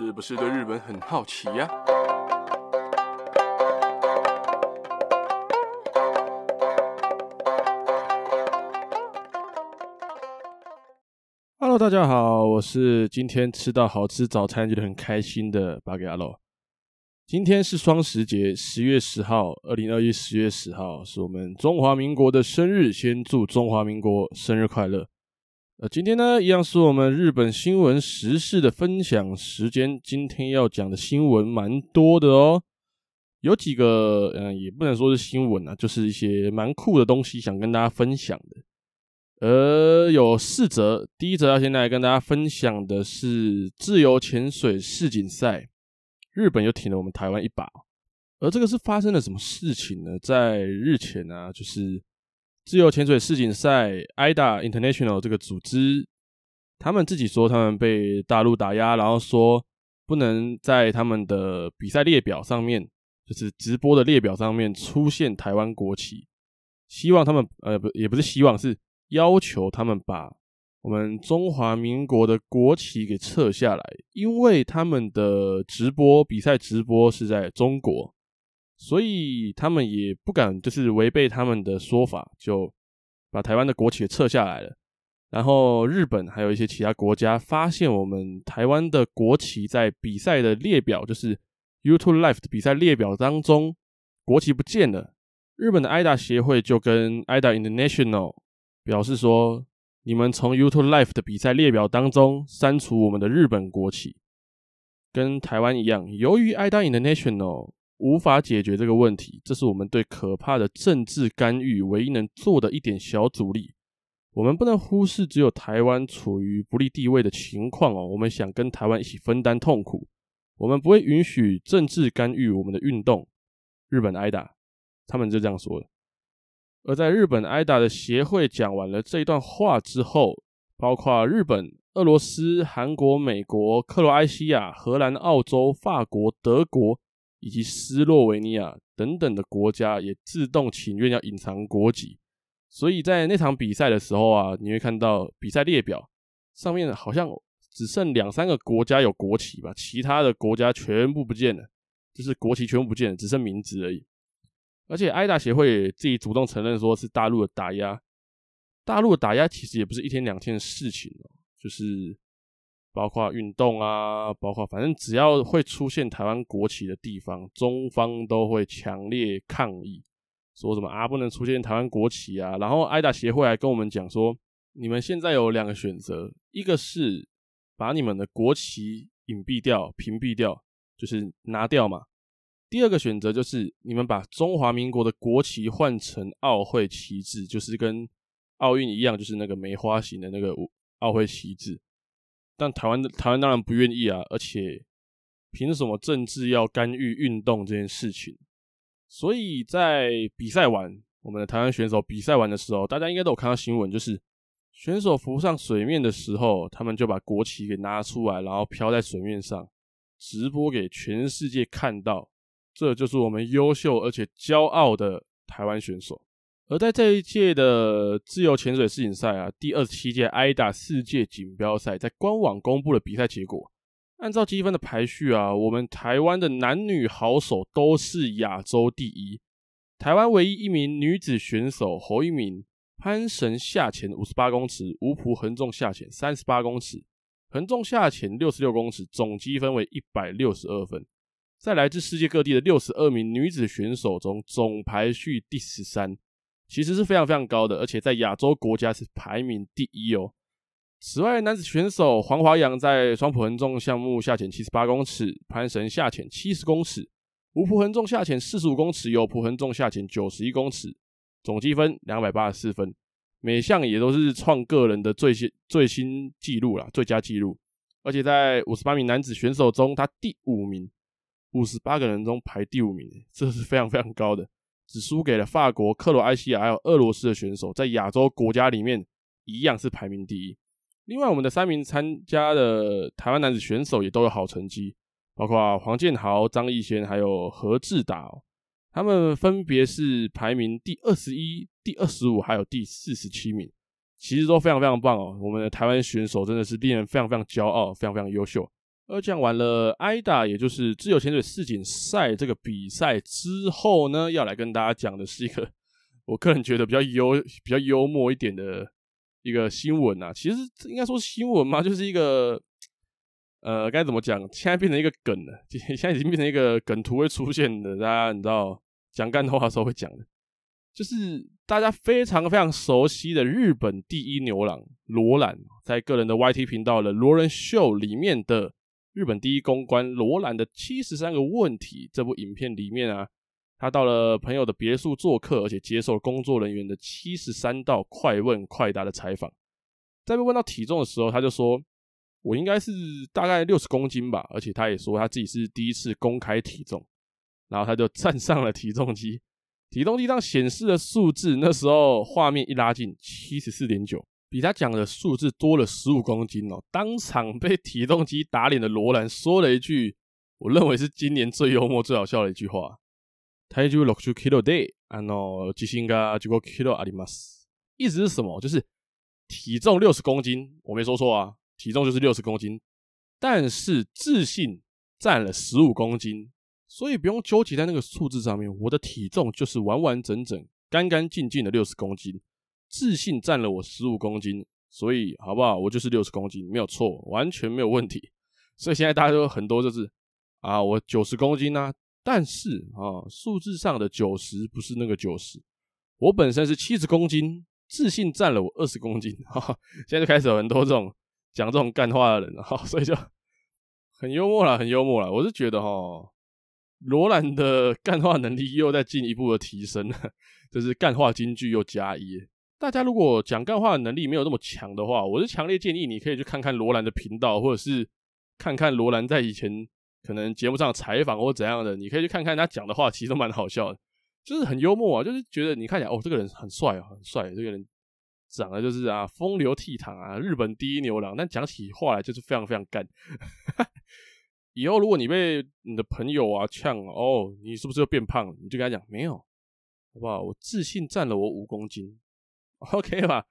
是不是对日本很好奇呀啊大家好，我是今天吃到好吃早餐觉得很开心的巴给阿洛。今天是双十节，十月十号，二零二一十月十号是我们中华民国的生日，先祝中华民国生日快乐。呃，今天呢，一样是我们日本新闻时事的分享时间。今天要讲的新闻蛮多的哦，有几个，嗯、也不能说是新闻啊，就是一些蛮酷的东西，想跟大家分享的。呃，有四则，第一则要先来跟大家分享的是自由潜水世锦赛，日本又挺了我们台湾一把。而这个是发生了什么事情呢？在日前啊，就是。自由潜水世锦赛 IDA International 这个组织，他们自己说他们被大陆打压，然后说不能在他们的比赛列表上面，就是直播的列表上面出现台湾国旗。希望他们呃不也不是希望，是要求他们把我们中华民国的国旗给撤下来，因为他们的直播比赛直播是在中国。所以他们也不敢，就是违背他们的说法，就把台湾的国旗撤下来了。然后日本还有一些其他国家发现我们台湾的国旗在比赛的列表，就是 YouTube Live 的比赛列表当中，国旗不见了。日本的 IDA 协会就跟 IDA International 表示说：“你们从 YouTube Live 的比赛列表当中删除我们的日本国旗。”跟台湾一样，由于 IDA International。无法解决这个问题，这是我们对可怕的政治干预唯一能做的一点小阻力。我们不能忽视只有台湾处于不利地位的情况哦。我们想跟台湾一起分担痛苦，我们不会允许政治干预我们的运动。日本 AIDA 他们就这样说的。而在日本 AIDA 的协会讲完了这一段话之后，包括日本、俄罗斯、韩国、美国、克罗埃西亚、荷兰、澳洲、法国、德国。以及斯洛维尼亚等等的国家也自动请愿要隐藏国籍，所以在那场比赛的时候啊，你会看到比赛列表上面好像只剩两三个国家有国旗吧，其他的国家全部不见了，就是国旗全部不见了，只剩名字而已。而且 AIDA 协会自己主动承认说是大陆的打压，大陆的打压其实也不是一天两天的事情哦，就是。包括运动啊，包括反正只要会出现台湾国旗的地方，中方都会强烈抗议，说什么啊不能出现台湾国旗啊。然后 AIDA 协会还跟我们讲说，你们现在有两个选择，一个是把你们的国旗隐蔽掉、屏蔽掉，就是拿掉嘛；第二个选择就是你们把中华民国的国旗换成奥会旗帜，就是跟奥运一样，就是那个梅花形的那个奥会旗帜。但台湾的台湾当然不愿意啊，而且凭什么政治要干预运动这件事情？所以在比赛完，我们的台湾选手比赛完的时候，大家应该都有看到新闻，就是选手浮上水面的时候，他们就把国旗给拿出来，然后飘在水面上，直播给全世界看到。这就是我们优秀而且骄傲的台湾选手。而在这一届的自由潜水世锦赛啊，第二十七届 IDA 世界锦标赛在官网公布了比赛结果。按照积分的排序啊，我们台湾的男女好手都是亚洲第一。台湾唯一一名女子选手侯一鸣，攀绳下潜五十八公尺，无蹼横纵下潜三十八公尺，横纵下潜六十六公尺，总积分为一百六十二分。在来自世界各地的六十二名女子选手中，总排序第十三。其实是非常非常高的，而且在亚洲国家是排名第一哦。此外，男子选手黄华阳在双蹼横纵项目下潜七十八公尺，攀绳下潜七十公尺，无蹼横纵下潜四十五公尺，有蹼横纵下潜九十一公尺，总积分两百八十四分，每项也都是创个人的最新最新纪录啦，最佳纪录。而且在五十八名男子选手中，他第五名，五十八个人中排第五名，这是非常非常高的。只输给了法国、克罗埃西亚还有俄罗斯的选手，在亚洲国家里面一样是排名第一。另外，我们的三名参加的台湾男子选手也都有好成绩，包括黄建豪、张艺贤还有何志达，他们分别是排名第二十一、第二十五还有第四十七名，其实都非常非常棒哦。我们的台湾选手真的是令人非常非常骄傲，非常非常优秀。而讲完了 AIDA，也就是自由潜水世锦赛这个比赛之后呢，要来跟大家讲的是一个我个人觉得比较幽、比较幽默一点的一个新闻啊。其实应该说新闻嘛，就是一个呃，该怎么讲？现在变成一个梗了，现在已经变成一个梗图会出现的，大家你知道讲干话的时候会讲的，就是大家非常非常熟悉的日本第一牛郎罗兰，在个人的 YT 频道的罗人秀里面的。日本第一公关罗兰的七十三个问题这部影片里面啊，他到了朋友的别墅做客，而且接受了工作人员的七十三道快问快答的采访。在被问到体重的时候，他就说：“我应该是大概六十公斤吧。”而且他也说他自己是第一次公开体重，然后他就站上了体重机，体重机上显示的数字，那时候画面一拉近，七十四点九。比他讲的数字多了十五公斤哦！当场被体重机打脸的罗兰说了一句，我认为是今年最幽默、最好笑的一句话：“体重六十 kilo で、あの自信が十五 kilo あります。”意思是什么？就是体重六十公斤，我没说错啊，体重就是六十公斤，但是自信占了十五公斤，所以不用纠结在那个数字上面。我的体重就是完完整整、干干净净的六十公斤。 自信占了我十五公斤，所以好不好？我就是六十公斤，没有错，完全没有问题。所以现在大家都很多就是啊，我九十公斤啊，但是啊，数字上的九十不是那个九十，我本身是七十公斤，自信占了我二十公斤。哈哈，现在就开始有很多这种讲这种干话的人了哈，所以就很幽默了，很幽默了。我是觉得哈，罗兰的干话能力又在进一步的提升了，就是干话金句又加一。大家如果讲干话的能力没有那么强的话，我是强烈建议你可以去看看罗兰的频道，或者是看看罗兰在以前可能节目上采访或怎样的，你可以去看看他讲的话，其实都蛮好笑的，就是很幽默啊，就是觉得你看起来哦，这个人很帅啊，很帅，这个人长得就是啊风流倜傥啊，日本第一牛郎，但讲起话来就是非常非常干。以后如果你被你的朋友啊呛哦，你是不是又变胖了？你就跟他讲没有，好不好？我自信占了我五公斤。OK 吧，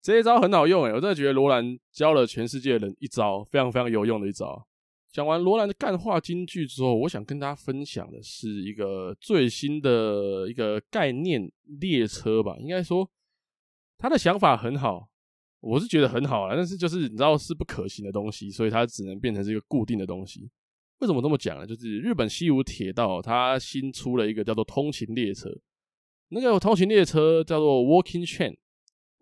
这一招很好用诶，我真的觉得罗兰教了全世界人一招，非常非常有用的一招。讲完罗兰的干话金句之后，我想跟大家分享的是一个最新的一个概念列车吧。应该说他的想法很好，我是觉得很好啦，但是就是你知道是不可行的东西，所以它只能变成是一个固定的东西。为什么这么讲呢？就是日本西武铁道它新出了一个叫做通勤列车，那个通勤列车叫做 Walking Train。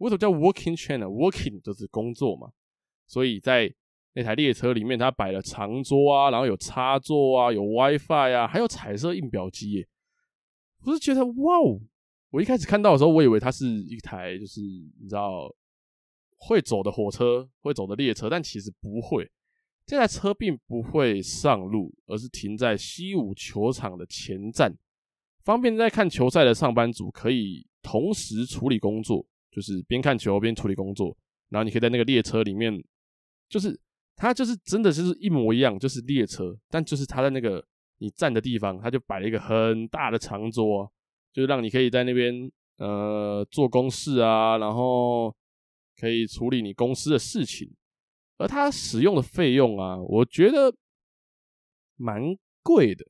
为什么叫 working train 呢？working 就是工作嘛，所以在那台列车里面，它摆了长桌啊，然后有插座啊，有 WiFi 啊，还有彩色印表机耶。我是觉得哇哦！我一开始看到的时候，我以为它是一台就是你知道会走的火车，会走的列车，但其实不会。这台车并不会上路，而是停在西武球场的前站，方便在看球赛的上班族可以同时处理工作。就是边看球边处理工作，然后你可以在那个列车里面，就是它就是真的就是一模一样，就是列车，但就是它在那个你站的地方，它就摆了一个很大的长桌，就是让你可以在那边呃做公事啊，然后可以处理你公司的事情。而它使用的费用啊，我觉得蛮贵的，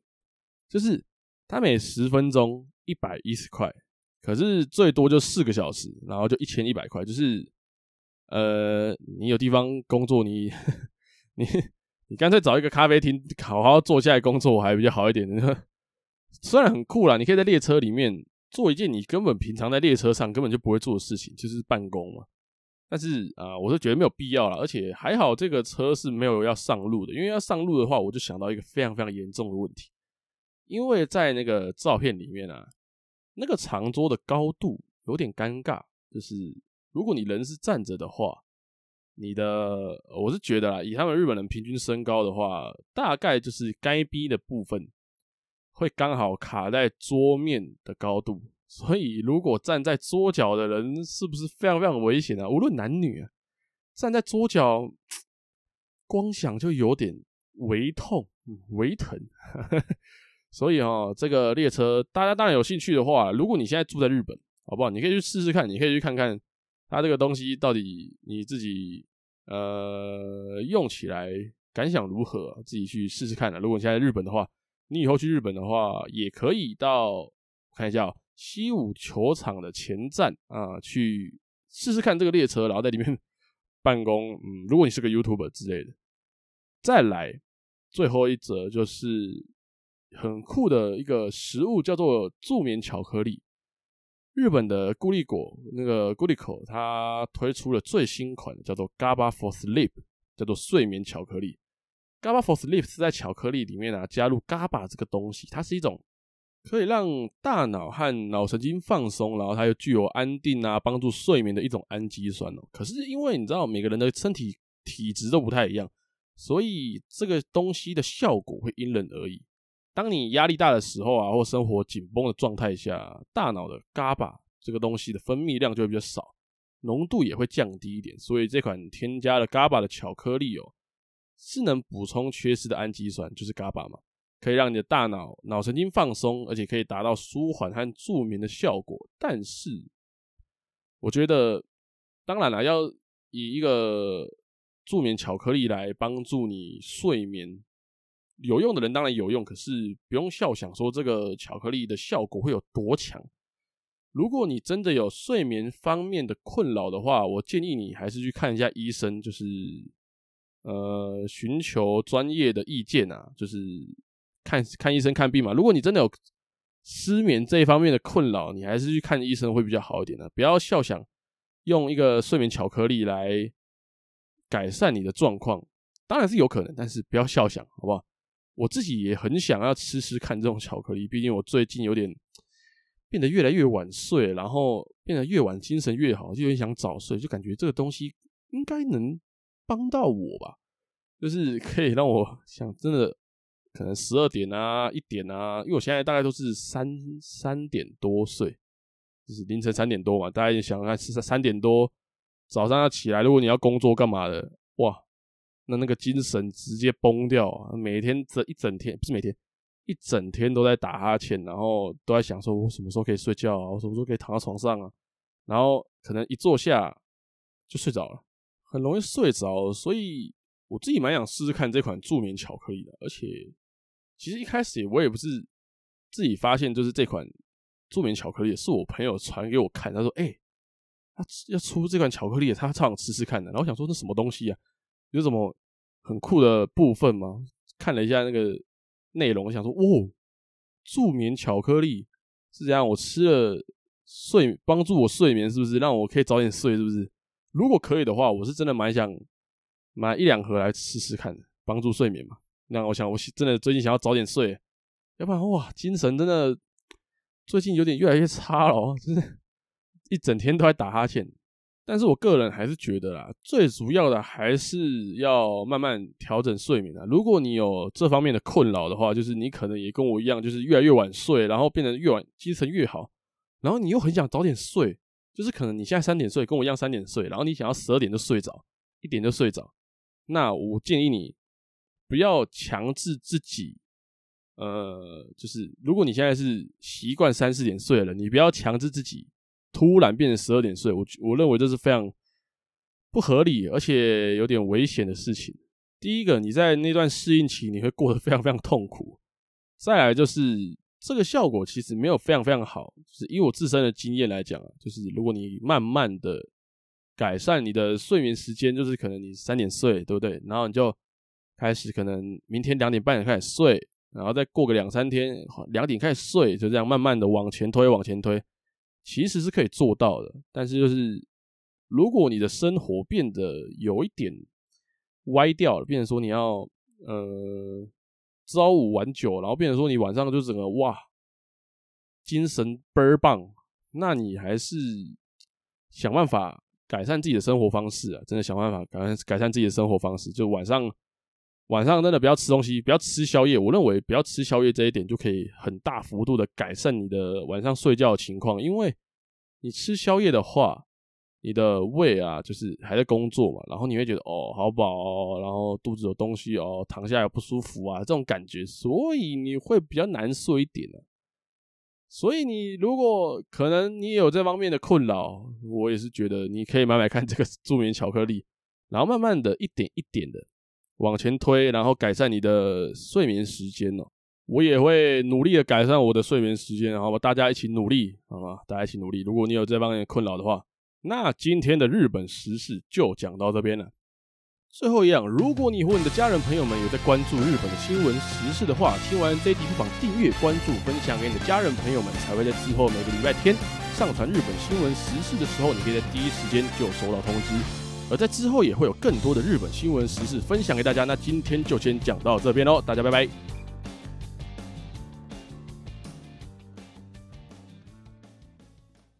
就是它每十分钟一百一十块。可是最多就四个小时，然后就一千一百块，就是，呃，你有地方工作，你你你干脆找一个咖啡厅，好好坐下来工作还比较好一点。虽然很酷啦，你可以在列车里面做一件你根本平常在列车上根本就不会做的事情，就是办公嘛。但是啊，我是觉得没有必要啦，而且还好这个车是没有要上路的，因为要上路的话，我就想到一个非常非常严重的问题，因为在那个照片里面啊。那个长桌的高度有点尴尬，就是如果你人是站着的话，你的我是觉得啦，以他们日本人平均身高的话，大概就是该逼的部分会刚好卡在桌面的高度，所以如果站在桌角的人，是不是非常非常危险啊？无论男女啊，站在桌角，光想就有点微痛、微疼。所以哦，这个列车大家当然有兴趣的话，如果你现在住在日本，好不好？你可以去试试看，你可以去看看它这个东西到底你自己呃用起来感想如何？自己去试试看啊。如果你现在在日本的话，你以后去日本的话，也可以到看一下喔，西武球场的前站啊，去试试看这个列车，然后在里面办公。嗯，如果你是个 YouTuber 之类的，再来最后一则就是很酷的一个食物，叫做助眠巧克力。日本的固力果那个固力口，它推出了最新款的，叫做 GABA for Sleep，叫做睡眠巧克力。GABA for Sleep 是在巧克力里面啊加入 GABA 这个东西，它是一种可以让大脑和脑神经放松，然后它又具有安定啊帮助睡眠的一种氨基酸哦。可是因为你知道每个人的身体体质都不太一样，所以这个东西的效果会因人而异。当你压力大的时候啊，或生活紧绷的状态下，大脑的 GABA 这个东西的分泌量就会比较少，浓度也会降低一点。所以这款添加了 GABA 的巧克力哦，是能补充缺失的氨基酸，就是 GABA 嘛，可以让你的大脑脑神经放松，而且可以达到舒缓和助眠的效果。但是，我觉得，当然了，要以一个助眠巧克力来帮助你睡眠。有用的人当然有用，可是不用笑想说这个巧克力的效果会有多强。如果你真的有睡眠方面的困扰的话，我建议你还是去看一下医生，就是呃寻求专业的意见啊，就是看看医生看病嘛。如果你真的有失眠这一方面的困扰，你还是去看医生会比较好一点的。不要笑想用一个睡眠巧克力来改善你的状况，当然是有可能，但是不要笑想，好不好？我自己也很想要吃吃看这种巧克力，毕竟我最近有点变得越来越晚睡，然后变得越晚精神越好，就有点想早睡，就感觉这个东西应该能帮到我吧，就是可以让我想真的可能十二点啊一点啊，因为我现在大概都是三三点多睡，就是凌晨三点多嘛，大家也想看是三点多早上要起来，如果你要工作干嘛的，哇！那那个精神直接崩掉啊！每天这一整天不是每天，一整天都在打哈欠，然后都在想说，我什么时候可以睡觉啊？我什么时候可以躺在床上啊？然后可能一坐下就睡着了，很容易睡着。所以我自己蛮想试试看这款助眠巧克力的。而且其实一开始我也不是自己发现，就是这款助眠巧克力是我朋友传给我看，他说：“哎，他要出这款巧克力，他超想吃吃看的。”然后想说，那什么东西啊？有什么很酷的部分吗？看了一下那个内容，我想说，哦，助眠巧克力是这样，我吃了睡帮助我睡眠，是不是让我可以早点睡？是不是？如果可以的话，我是真的蛮想买一两盒来试试看，帮助睡眠嘛。那我想，我真的最近想要早点睡，要不然哇，精神真的最近有点越来越差了哦，就是一整天都在打哈欠。但是我个人还是觉得啦，最主要的还是要慢慢调整睡眠啊。如果你有这方面的困扰的话，就是你可能也跟我一样，就是越来越晚睡，然后变得越晚精神越好，然后你又很想早点睡，就是可能你现在三点睡，跟我一样三点睡，然后你想要十二点就睡着，一点就睡着。那我建议你不要强制自己，呃，就是如果你现在是习惯三四点睡了，你不要强制自己。突然变成十二点睡，我我认为这是非常不合理，而且有点危险的事情。第一个，你在那段适应期，你会过得非常非常痛苦。再来就是这个效果其实没有非常非常好，就是以我自身的经验来讲，就是如果你慢慢的改善你的睡眠时间，就是可能你三点睡，对不对？然后你就开始可能明天两点半开始睡，然后再过个两三天两点开始睡，就这样慢慢的往前推，往前推。其实是可以做到的，但是就是如果你的生活变得有一点歪掉了，变成说你要呃朝五晚九，然后变成说你晚上就整个哇精神倍儿棒，那你还是想办法改善自己的生活方式啊！真的想办法改善改善自己的生活方式，就晚上。晚上真的不要吃东西，不要吃宵夜。我认为不要吃宵夜这一点就可以很大幅度的改善你的晚上睡觉的情况。因为你吃宵夜的话，你的胃啊就是还在工作嘛，然后你会觉得哦好饱哦，然后肚子有东西哦，躺下来不舒服啊这种感觉，所以你会比较难睡一点啊。所以你如果可能你也有这方面的困扰，我也是觉得你可以买买看这个助眠巧克力，然后慢慢的一点一点的。往前推，然后改善你的睡眠时间哦。我也会努力的改善我的睡眠时间，好吧？大家一起努力，好吗？大家一起努力。如果你有这方面困扰的话，那今天的日本时事就讲到这边了。最后一样，如果你和你的家人朋友们有在关注日本的新闻时事的话，听完这一集不妨订阅、关注、分享给你的家人朋友们，才会在之后每个礼拜天上传日本新闻时事的时候，你可以在第一时间就收到通知。而在之后也会有更多的日本新闻时事分享给大家。那今天就先讲到这边喽，大家拜拜。